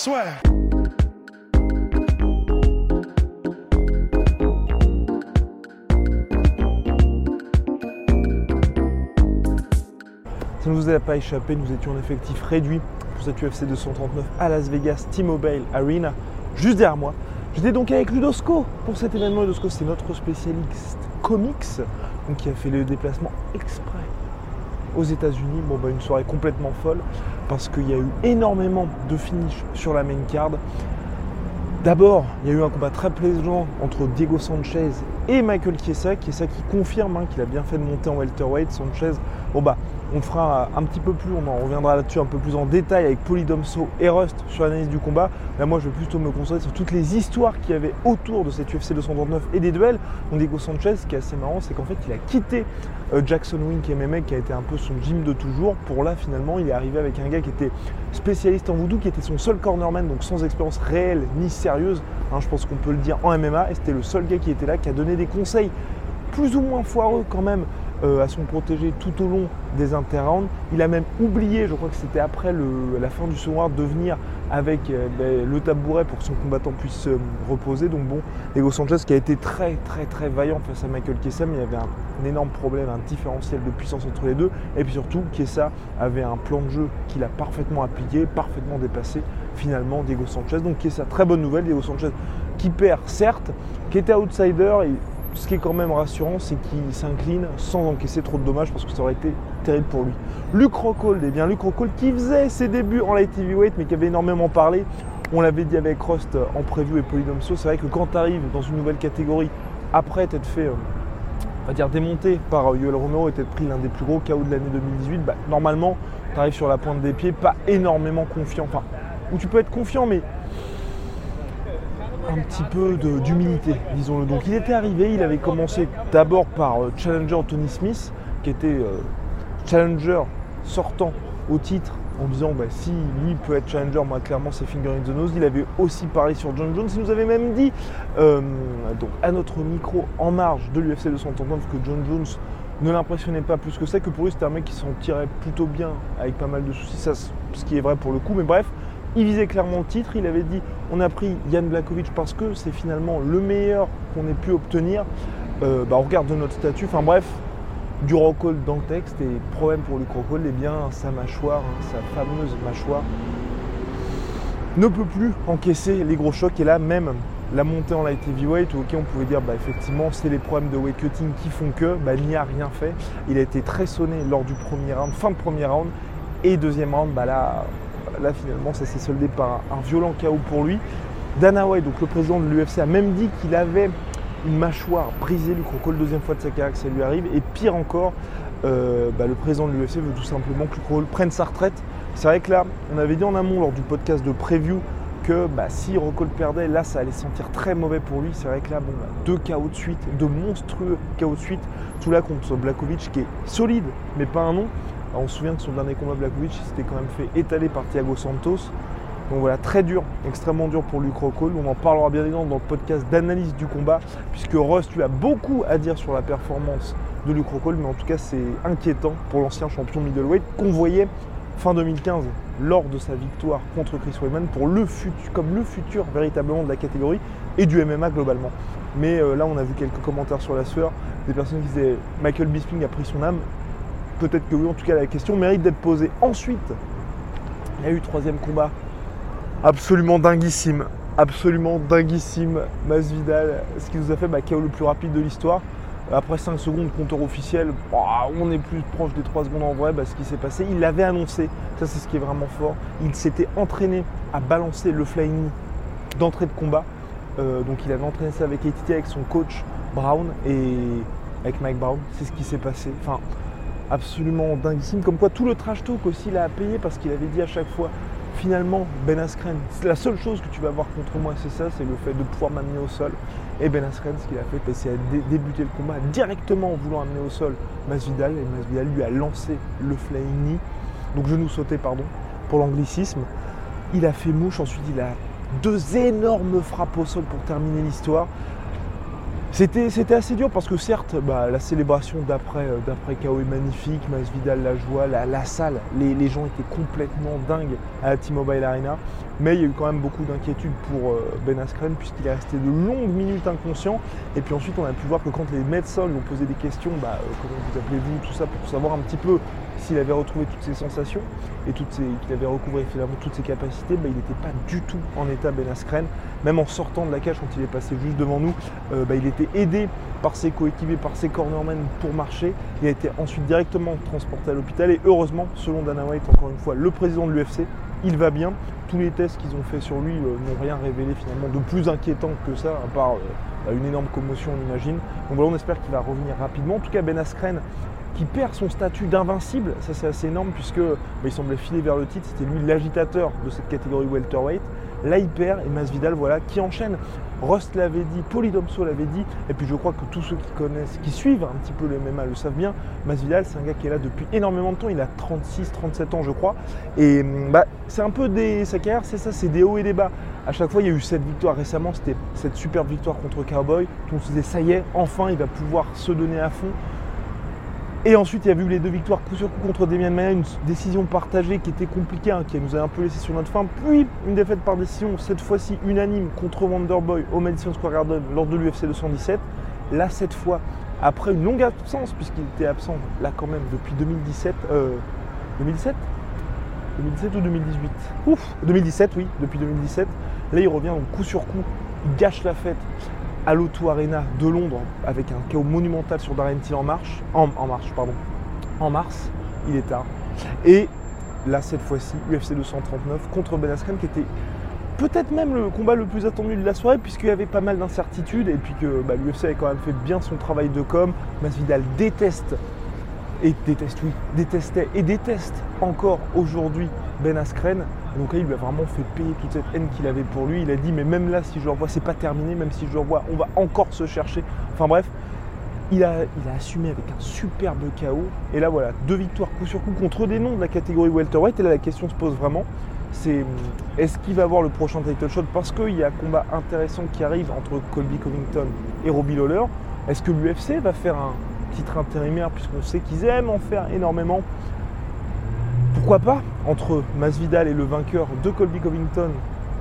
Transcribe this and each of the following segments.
Ça ne vous a pas échappé, nous étions en effectif réduit pour cette UFC 239 à Las Vegas T-Mobile Arena, juste derrière moi. J'étais donc avec Ludosco pour cet événement. Ludosco, c'est notre spécialiste comics, qui a fait le déplacement exprès aux États-Unis. Bon, bah, une soirée complètement folle parce qu'il y a eu énormément de finish sur la main card. D'abord, il y a eu un combat très plaisant entre Diego Sanchez et Michael Chiesa. Chiesa qui confirme hein, qu'il a bien fait de monter en welterweight. Sanchez, bon bah, on fera un petit peu plus, on en reviendra là-dessus un peu plus en détail avec Polydomso et Rust sur l'analyse du combat. Là, moi, je vais plutôt me concentrer sur toutes les histoires qu'il y avait autour de cette UFC 239 et des duels. Donc, Diego Sanchez, ce qui est assez marrant, c'est qu'en fait, il a quitté euh, Jackson Wink MMA, qui a été un peu son gym de toujours. Pour là, finalement, il est arrivé avec un gars qui était spécialiste en voodoo, qui était son seul cornerman, donc sans expérience réelle ni sérieuse. Hein, je pense qu'on peut le dire en MMA. Et c'était le seul gars qui était là, qui a donné des conseils plus ou moins foireux quand même euh, à son protégé tout au long des interrounds. Il a même oublié, je crois que c'était après la fin du second de venir avec euh, ben, le tabouret pour que son combattant puisse se reposer. Donc bon, Diego Sanchez qui a été très très très vaillant face à Michael mais il y avait un, énorme problème, un différentiel de puissance entre les deux. Et puis surtout, Chiesa avait un plan de jeu qu'il a parfaitement appliqué, parfaitement dépassé finalement Diego Sanchez. Donc Chiesa, très bonne nouvelle, Diego Sanchez qui perd certes, qui était outsider, ce qui est quand même rassurant, c'est qu'il s'incline sans encaisser trop de dommages parce que ça aurait été terrible pour lui. Luke Rockhold, eh bien Luke Rockhold qui faisait ses débuts en light heavyweight mais qui avait énormément parlé. On l'avait dit avec Rust en preview et Polydomso, c'est vrai que quand tu arrives dans une nouvelle catégorie, après t'être fait, euh, on va dire démonter par Yoel Romero et t'être pris l'un des plus gros KO de l'année 2018, bah, normalement tu arrives sur la pointe des pieds, pas énormément confiant. Enfin, où tu peux être confiant, mais un petit peu d'humilité, disons-le. Donc il était arrivé, il avait commencé d'abord par euh, Challenger Tony Smith, qui était euh, Challenger sortant au titre en disant bah, si lui peut être Challenger, moi clairement c'est Finger in the Nose. Il avait aussi parlé sur John Jones, il nous avait même dit euh, donc à notre micro en marge de l'UFC 239 que John Jones ne l'impressionnait pas plus que ça, que pour lui c'était un mec qui s'en tirait plutôt bien avec pas mal de soucis, ça, ce qui est vrai pour le coup, mais bref, il visait clairement le titre, il avait dit on a pris Yann Blakovic parce que c'est finalement le meilleur qu'on ait pu obtenir. Euh, bah, on regarde de notre statut, enfin bref, du rockhold dans le texte et problème pour le Rockhold, eh bien sa mâchoire, hein, sa fameuse mâchoire, ne peut plus encaisser les gros chocs et là même la montée en light heavyweight, ok on pouvait dire bah effectivement c'est les problèmes de weight cutting qui font que bah, n'y a rien fait. Il a été très sonné lors du premier round, fin de premier round et deuxième round, bah là là finalement ça s'est soldé par un, violent chaos pour lui. Dana White, donc le président de l'UFC, a même dit qu'il avait une mâchoire brisée, Luc Rockhold, deuxième fois de sa carrière que ça lui arrive. Et pire encore, euh, bah, le président de l'UFC veut tout simplement que Luc Rockhold prenne sa retraite. C'est vrai que là, on avait dit en amont lors du podcast de preview que bah, si Rockhold perdait, là ça allait sentir très mauvais pour lui. C'est vrai que là, bon, bah, deux KO de suite, deux monstrueux KO de suite, tout là contre Blakovic qui est solide, mais pas un nom on se souvient de son dernier combat Blackwood, il s'était quand même fait étaler par Thiago Santos. Donc voilà, très dur, extrêmement dur pour Luke Rockhold. On en parlera bien évidemment dans le podcast d'analyse du combat, puisque Rust lui a beaucoup à dire sur la performance de Luke Rockhold, mais en tout cas c'est inquiétant pour l'ancien champion middleweight qu'on voyait fin 2015 lors de sa victoire contre Chris Weidman pour le futur, comme le futur véritablement de la catégorie et du MMA globalement. Mais euh, là on a vu quelques commentaires sur la sueur, des personnes qui disaient Michael Bisping a pris son âme, Peut-être que oui, en tout cas la question mérite d'être posée. Ensuite, il y a eu troisième combat. Absolument dinguissime. Absolument dinguissime. Masvidal, ce qui nous a fait bah, KO le plus rapide de l'histoire. Après 5 secondes, compteur officiel, on est plus proche des 3 secondes en vrai, bah, ce qui s'est passé. Il l'avait annoncé, ça c'est ce qui est vraiment fort. Il s'était entraîné à balancer le flying d'entrée de combat. Euh, donc il avait entraîné ça avec ATT, avec son coach Brown et avec Mike Brown. C'est ce qui s'est passé. Enfin, absolument dinguissime. Comme quoi tout le trash talk aussi il a payé parce qu'il avait dit à chaque fois finalement Ben Askren, la seule chose que tu vas avoir contre moi, c'est ça, c'est le fait de pouvoir m'amener au sol. Et Ben Askren, ce qu'il a fait, c'est à débuter le combat directement en voulant amener au sol Masvidal. Et Masvidal lui a lancé le flying knee, donc genou sauté, pardon, pour l'anglicisme. Il a fait mouche, ensuite il a deux énormes frappes au sol pour terminer l'histoire. C'était, assez dur parce que certes, bah, la célébration d'après, euh, d'après KO est magnifique, Masvidal la joie, la, salle, les, les, gens étaient complètement dingues à la T-Mobile Arena, mais il y a eu quand même beaucoup d'inquiétudes pour euh, Ben Askren puisqu'il est resté de longues minutes inconscient, et puis ensuite on a pu voir que quand les médecins lui ont posé des questions, bah, euh, comment vous appelez-vous, tout ça, pour savoir un petit peu s'il avait retrouvé toutes ses sensations et qu'il avait recouvré finalement toutes ses capacités, bah, il n'était pas du tout en état Ben Askren, même en sortant de la cage quand il est passé juste devant nous, bah, il était aidé par ses coéquipiers, par ses cornermen pour marcher. Il a été ensuite directement transporté à l'hôpital et heureusement, selon Dana White, encore une fois, le président de l'UFC, il va bien. Tous les tests qu'ils ont fait sur lui euh, n'ont rien révélé finalement de plus inquiétant que ça, à part euh, une énorme commotion, on imagine. Donc voilà, on espère qu'il va revenir rapidement. En tout cas, Ben Askren qui perd son statut d'invincible, ça c'est assez énorme puisque bah, il semblait filer vers le titre, c'était lui l'agitateur de cette catégorie welterweight. Là il perd et Masvidal voilà qui enchaîne Rust l'avait dit, Polydomso l'avait dit, et puis je crois que tous ceux qui connaissent, qui suivent un petit peu le MMA le savent bien. Masvidal, c'est un gars qui est là depuis énormément de temps, il a 36, 37 ans je crois, et hum, bah, c'est un peu des, sa carrière, c'est ça, c'est des hauts et des bas. À chaque fois, il y a eu cette victoire récemment, c'était cette superbe victoire contre Cowboy. Tout on se disait, ça y est, enfin, il va pouvoir se donner à fond. Et ensuite, il y a eu les deux victoires coup sur coup contre Demian Maia, une décision partagée qui était compliquée, hein, qui nous a un peu laissé sur notre fin. Puis une défaite par décision, cette fois-ci unanime contre Wonderboy au Madison Square Garden lors de l'UFC 217. Là, cette fois, après une longue absence, puisqu'il était absent là quand même depuis 2017. 2017 2017 ou 2018 Ouf 2017, oui, depuis 2017. Là, il revient coup sur coup, il gâche la fête à l'Auto Arena de Londres avec un chaos monumental sur Darren Till en marche, en, marche, pardon, en mars, il est tard. Et là, cette fois-ci, UFC 239 contre Ben Askren qui était peut-être même le combat le plus attendu de la soirée puisqu'il y avait pas mal d'incertitudes et puis que bah, l'UFC avait quand même fait bien son travail de com. Masvidal déteste et déteste, oui, détestait et déteste encore aujourd'hui Ben Askren. Donc là, il lui a vraiment fait payer toute cette haine qu'il avait pour lui. Il a dit, mais même là, si je le revois, c'est pas terminé, même si je le revois, on va encore se chercher. Enfin bref, il a, assumé avec un superbe chaos. Et là, voilà, deux victoires coup sur coup contre des noms de la catégorie welterweight. Et là, la question se pose vraiment, c'est est-ce qu'il va avoir le prochain title shot? Parce qu'il y a un combat intéressant qui arrive entre Colby Covington et Robbie Lawler. Est-ce que l'UFC va faire un titre intérimaire, puisqu'on sait qu'ils aiment en faire énormément? Pourquoi pas entre Masvidal et le vainqueur de Colby Covington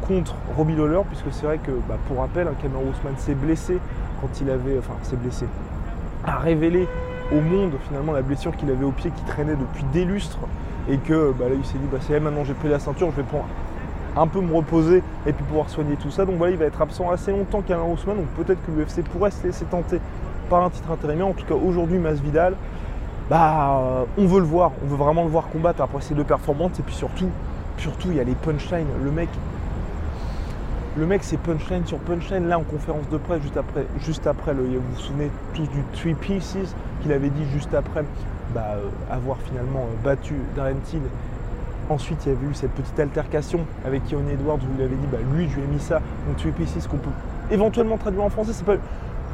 contre Robbie Lawler, puisque c'est vrai que, bah, pour rappel, un Cameron Ousmane s'est blessé quand il avait, enfin, s'est blessé, a révélé au monde finalement la blessure qu'il avait au pied qui traînait depuis des lustres et que bah, là il s'est dit bah c'est maintenant j'ai pris la ceinture, je vais prendre un peu me reposer et puis pouvoir soigner tout ça. Donc voilà, il va être absent assez longtemps Cameron Ousmane, donc peut-être que l'UFC pourrait se laisser tenter par un titre intérimaire. En tout cas aujourd'hui Masvidal, bah, euh, on veut le voir, on veut vraiment le voir combattre après ces deux performances. Et puis surtout, surtout, il y a les punchlines. Le mec, le mec, c'est punchline sur punchline. Là, en conférence de presse, juste après, juste après le, vous vous souvenez tous du Three Pieces qu'il avait dit juste après bah, euh, avoir finalement euh, battu Darren Till. Ensuite, il y avait eu cette petite altercation avec Keone Edwards où il avait dit bah, lui, je lui ai mis ça. Donc, Three Pieces qu'on peut éventuellement traduire en français. C'est pas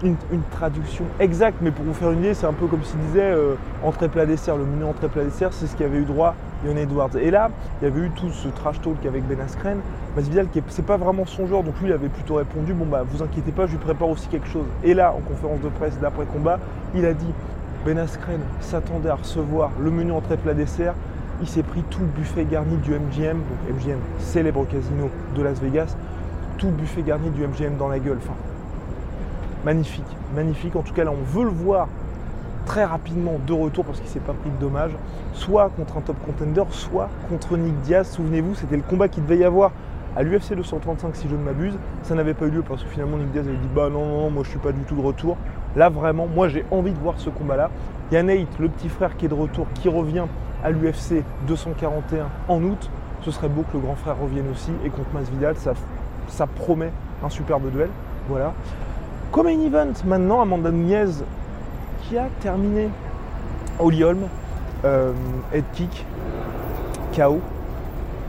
une, traduction exacte, mais pour vous faire une idée, c'est un peu comme s'il disait euh, entrée plat dessert. Le menu entrée plat dessert, c'est ce qui avait eu droit Yon Edwards. Et là, il y avait eu tout ce trash talk avec Ben Askren. Masvidal, qui c'est pas vraiment son genre, donc lui, il avait plutôt répondu bon bah vous inquiétez pas, je lui prépare aussi quelque chose. Et là, en conférence de presse d'après combat, il a dit Ben Askren s'attendait à recevoir le menu entrée plat dessert. Il s'est pris tout le buffet garni du MGM, donc MGM, célèbre casino de Las Vegas, tout buffet garni du MGM dans la gueule. Enfin, magnifique, magnifique. En tout cas, là, on veut le voir très rapidement de retour parce qu'il s'est pas pris de dommages, soit contre un top contender, soit contre Nick Diaz. Souvenez-vous, c'était le combat qu'il devait y avoir à l'UFC 235 si je ne m'abuse. Ça n'avait pas eu lieu parce que finalement Nick Diaz avait dit bah non, non, moi je suis pas du tout de retour. Là vraiment, moi j'ai envie de voir ce combat-là. Il y a Nate, le petit frère qui est de retour, qui revient à l'UFC 241 en août. Ce serait beau que le grand frère revienne aussi et contre Masvidal, ça, ça promet un superbe duel. Voilà. Comme un event maintenant, Amanda Nunez qui a terminé Holly Holm, euh, head kick, KO.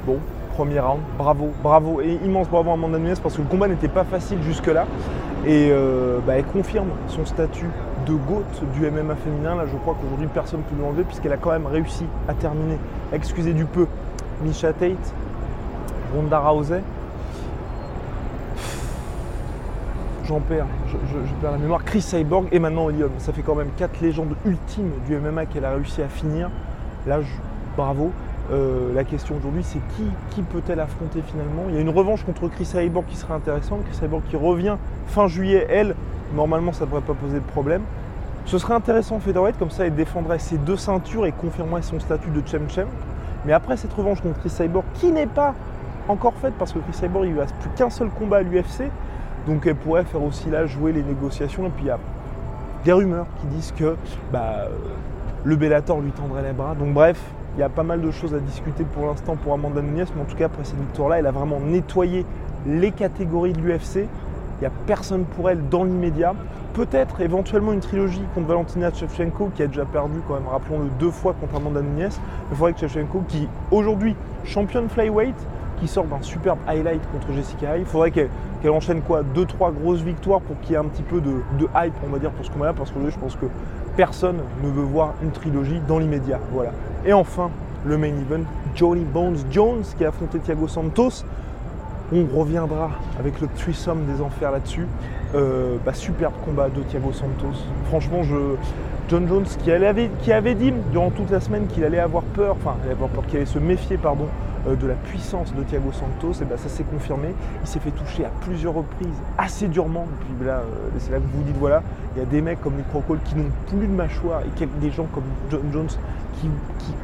Bon, premier round, bravo, bravo et immense bravo à Amanda Nunez parce que le combat n'était pas facile jusque-là. Et euh, bah, elle confirme son statut de GOAT du MMA féminin. Là, je crois qu'aujourd'hui personne ne peut l'enlever puisqu'elle a quand même réussi à terminer, excusez du peu, Misha Tate, Ronda Rousey, j'en perds, je, perds la mémoire. Chris Cyborg et maintenant William. Ça fait quand même quatre légendes ultimes du MMA qu'elle a réussi à finir. Là, bravo. Euh, la question aujourd'hui, c'est qui, peut-elle affronter finalement? Il y a une revanche contre Chris Cyborg qui serait intéressante. Chris Cyborg qui revient fin juillet, elle, normalement, ça ne devrait pas poser de problème. Ce serait intéressant featherweight, comme ça, elle défendrait ses deux ceintures et confirmerait son statut de Chem Chem. Mais après cette revanche contre Chris Cyborg, qui n'est pas encore faite, parce que Chris Cyborg, il lui reste plus qu'un seul combat à l'UFC, donc elle pourrait faire aussi là jouer les négociations. Et puis il y a des rumeurs qui disent que bah, euh, le Bellator lui tendrait les bras. Donc bref, il y a pas mal de choses à discuter pour l'instant pour Amanda Nunes, mais en tout cas après cette victoire-là, elle a vraiment nettoyé les catégories de l'UFC. Il n'y a personne pour elle dans l'immédiat. Peut-être éventuellement une trilogie contre Valentina Shevchenko qui a déjà perdu quand même, rappelons-le, deux fois contre Amanda Nunes. Il faudrait que Shevchenko, qui aujourd'hui championne flyweight, qui sort d'un superbe highlight contre Jessica Hay, il faudrait qu'elle enchaîne quoi deux trois grosses victoires pour qu'il y ait un petit peu de, hype on va dire pour ce combat là parce que je pense que personne ne veut voir une trilogie dans l'immédiat. Voilà. Et enfin le main event Johnny Bones Jones qui a affronté Thiago Santos. On reviendra avec le threesome des enfers là-dessus. Euh, bah, superbe combat de Thiago Santos. Franchement John Jones qui avait, qui avait dit durant toute la semaine qu'il allait avoir peur enfin qu'il allait se méfier pardon de la puissance de Thiago Santos, et ben ça s'est confirmé. Il s'est fait toucher à plusieurs reprises, assez durement. Et puis là, euh, c'est là que vous vous dites voilà, il y a des mecs comme les Crocol qui n'ont plus de mâchoire et des gens comme John Jones qui,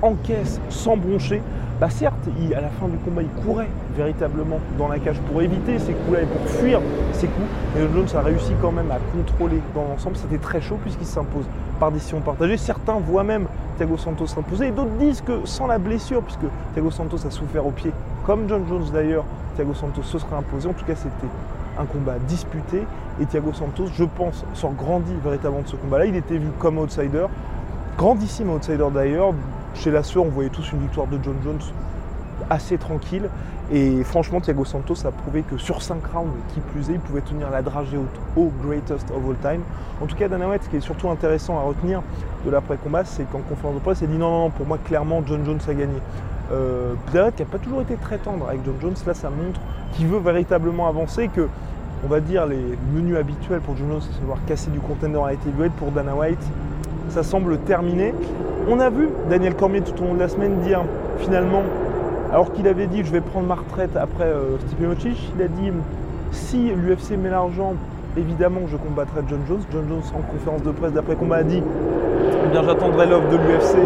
encaissent sans broncher. Bah certes, à la fin du combat, il courait véritablement dans la cage pour éviter ces coups-là et pour fuir ces coups. Mais Jones a réussi quand même à contrôler dans l'ensemble. C'était très chaud puisqu'il s'impose par décision partagée. Certains voient même Thiago Santos s'imposer et d'autres disent que sans la blessure, puisque Thiago Santos a souffert au pied, comme John Jones d'ailleurs, Thiago Santos se serait imposé. En tout cas, c'était un combat disputé et Thiago Santos, je pense, sort grandi véritablement de ce combat-là. Il était vu comme outsider, grandissime outsider d'ailleurs. Chez la SEO, on voyait tous une victoire de John Jones assez tranquille. Et franchement, Thiago Santos a prouvé que sur 5 rounds, qui plus est, il pouvait tenir la dragée au, au greatest of all time. En tout cas, Dana White, ce qui est surtout intéressant à retenir de l'après-combat, c'est qu'en conférence de presse, il dit non, non, pour moi, clairement, John Jones a gagné. Euh, Dana White qui n'a pas toujours été très tendre avec John Jones, là, ça montre qu'il veut véritablement avancer, que, on va dire, les menus habituels pour John Jones, c'est de voir casser du contender à heavyweight pour Dana White. Ça semble terminé. On a vu Daniel Cormier tout au long de la semaine dire finalement alors qu'il avait dit je vais prendre ma retraite après euh, Stipe Miocic, il a dit si l'UFC met l'argent, évidemment je combattrai John Jones. John Jones en conférence de presse d'après combat a dit eh bien j'attendrai l'offre de l'UFC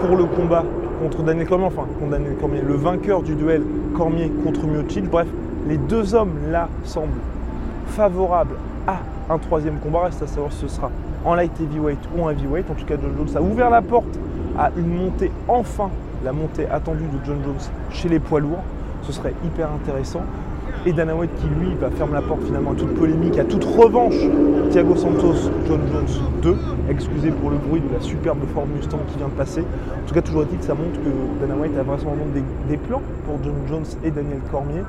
pour le combat contre Daniel Cormier, enfin contre Daniel Cormier, le vainqueur du duel Cormier contre Miocic. Bref, les deux hommes là semblent favorables à un troisième combat. Reste à savoir si ce sera en light heavyweight ou en heavyweight. En tout cas, John Jones a ouvert la porte à une montée, enfin, la montée attendue de John Jones chez les poids lourds. Ce serait hyper intéressant. Et Dana White qui, lui, va fermer la porte finalement à toute polémique, à toute revanche. Thiago Santos, John Jones 2. Excusez pour le bruit de la superbe Ford Mustang qui vient de passer. En tout cas, toujours est-il que ça montre que Dana White a vraisemblablement des, des plans pour John Jones et Daniel Cormier.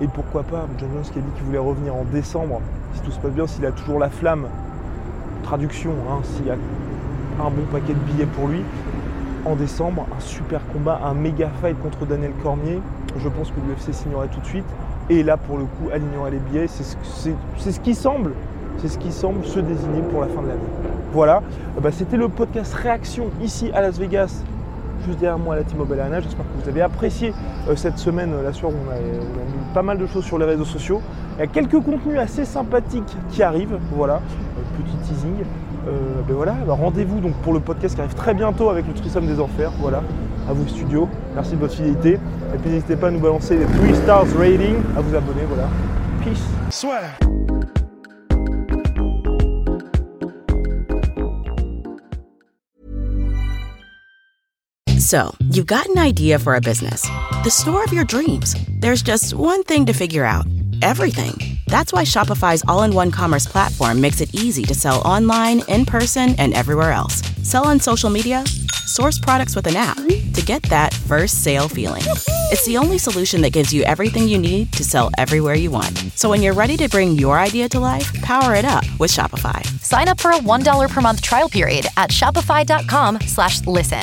Et pourquoi pas John Jones qui a dit qu'il voulait revenir en décembre, si tout se passe bien, s'il a toujours la flamme. Traduction, hein, s'il y a un bon paquet de billets pour lui. En décembre, un super combat, un méga fight contre Daniel Cormier. Je pense que l'UFC signerait tout de suite. Et là, pour le coup, alignerait les billets. C'est ce, qui semble, c'est ce qui semble se désigner pour la fin de l'année. Voilà. Euh, bah, C'était le podcast réaction ici à Las Vegas juste derrière moi à la T-Mobile Arena. J'espère que vous avez apprécié euh, cette semaine. euh, Là soir, on a, on a mis pas mal de choses sur les réseaux sociaux. Il y a quelques contenus assez sympathiques qui arrivent. Voilà, petit teasing. Euh, ben voilà, bah, rendez-vous donc pour le podcast qui arrive très bientôt avec le Threesome des Enfers. Voilà, à vous studio. Merci de votre fidélité. Et puis n'hésitez pas à nous balancer les 3 stars rating, à vous abonner. Voilà. Peace. Swear. So, you've got an idea for a business, the store of your dreams. There's just one thing to figure out everything. That's why Shopify's all in one commerce platform makes it easy to sell online, in person, and everywhere else. Sell on social media, source products with an app to get that first sale feeling. It's the only solution that gives you everything you need to sell everywhere you want. So, when you're ready to bring your idea to life, power it up with Shopify. Sign up for a $1 per month trial period at shopify.com slash listen.